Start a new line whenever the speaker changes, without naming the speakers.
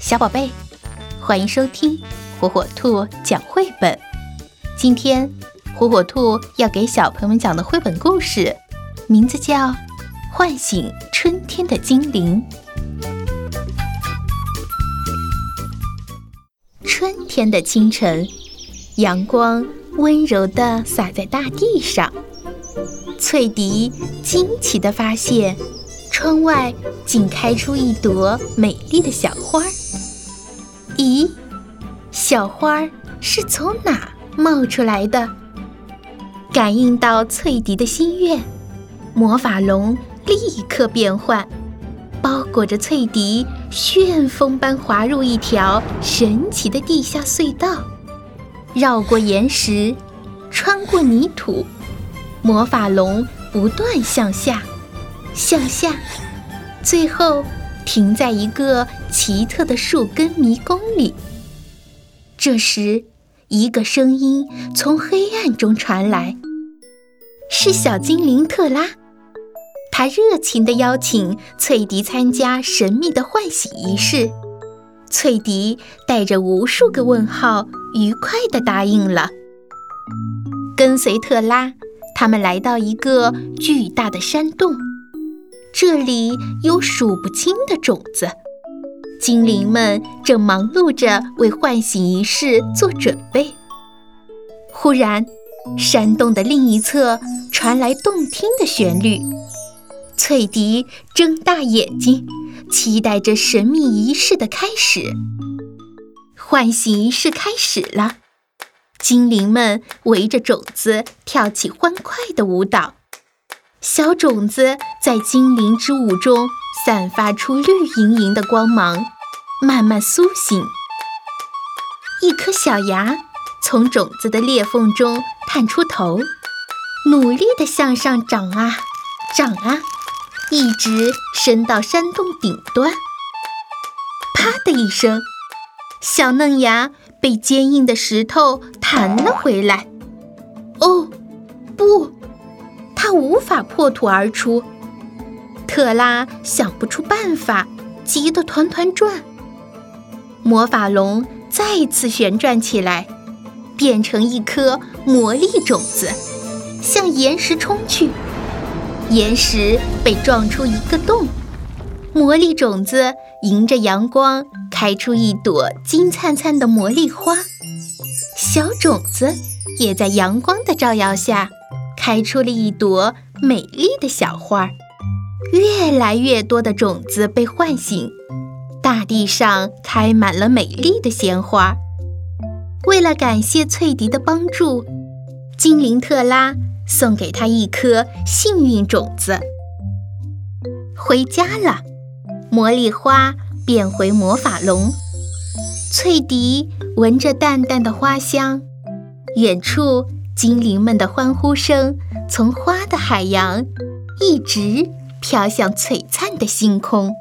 小宝贝，欢迎收听火火兔讲绘本。今天，火火兔要给小朋友们讲的绘本故事，名字叫《唤醒春天的精灵》。春天的清晨，阳光温柔地洒在大地上。翠迪惊奇地发现，窗外竟开出一朵美丽的小花。咦，小花儿是从哪冒出来的？感应到翠迪的心愿，魔法龙立刻变换，包裹着翠迪，旋风般滑入一条神奇的地下隧道，绕过岩石，穿过泥土，魔法龙不断向下，向下，最后。停在一个奇特的树根迷宫里。这时，一个声音从黑暗中传来，是小精灵特拉。他热情地邀请翠迪参加神秘的唤醒仪式。翠迪带着无数个问号，愉快地答应了。跟随特拉，他们来到一个巨大的山洞。这里有数不清的种子，精灵们正忙碌着为唤醒仪式做准备。忽然，山洞的另一侧传来动听的旋律。翠迪睁大眼睛，期待着神秘仪式的开始。唤醒仪式开始了，精灵们围着种子跳起欢快的舞蹈。小种子在精灵之舞中散发出绿莹莹的光芒，慢慢苏醒。一颗小芽从种子的裂缝中探出头，努力地向上长啊长啊，一直伸到山洞顶端。啪的一声，小嫩芽被坚硬的石头弹了回来。哦，不！它无法破土而出，特拉想不出办法，急得团团转。魔法龙再次旋转起来，变成一颗魔力种子，向岩石冲去。岩石被撞出一个洞，魔力种子迎着阳光开出一朵金灿灿的魔力花。小种子也在阳光的照耀下。开出了一朵美丽的小花儿，越来越多的种子被唤醒，大地上开满了美丽的鲜花。为了感谢翠迪的帮助，精灵特拉送给他一颗幸运种子。回家了，魔力花变回魔法龙，翠迪闻着淡淡的花香，远处。精灵们的欢呼声从花的海洋一直飘向璀璨的星空。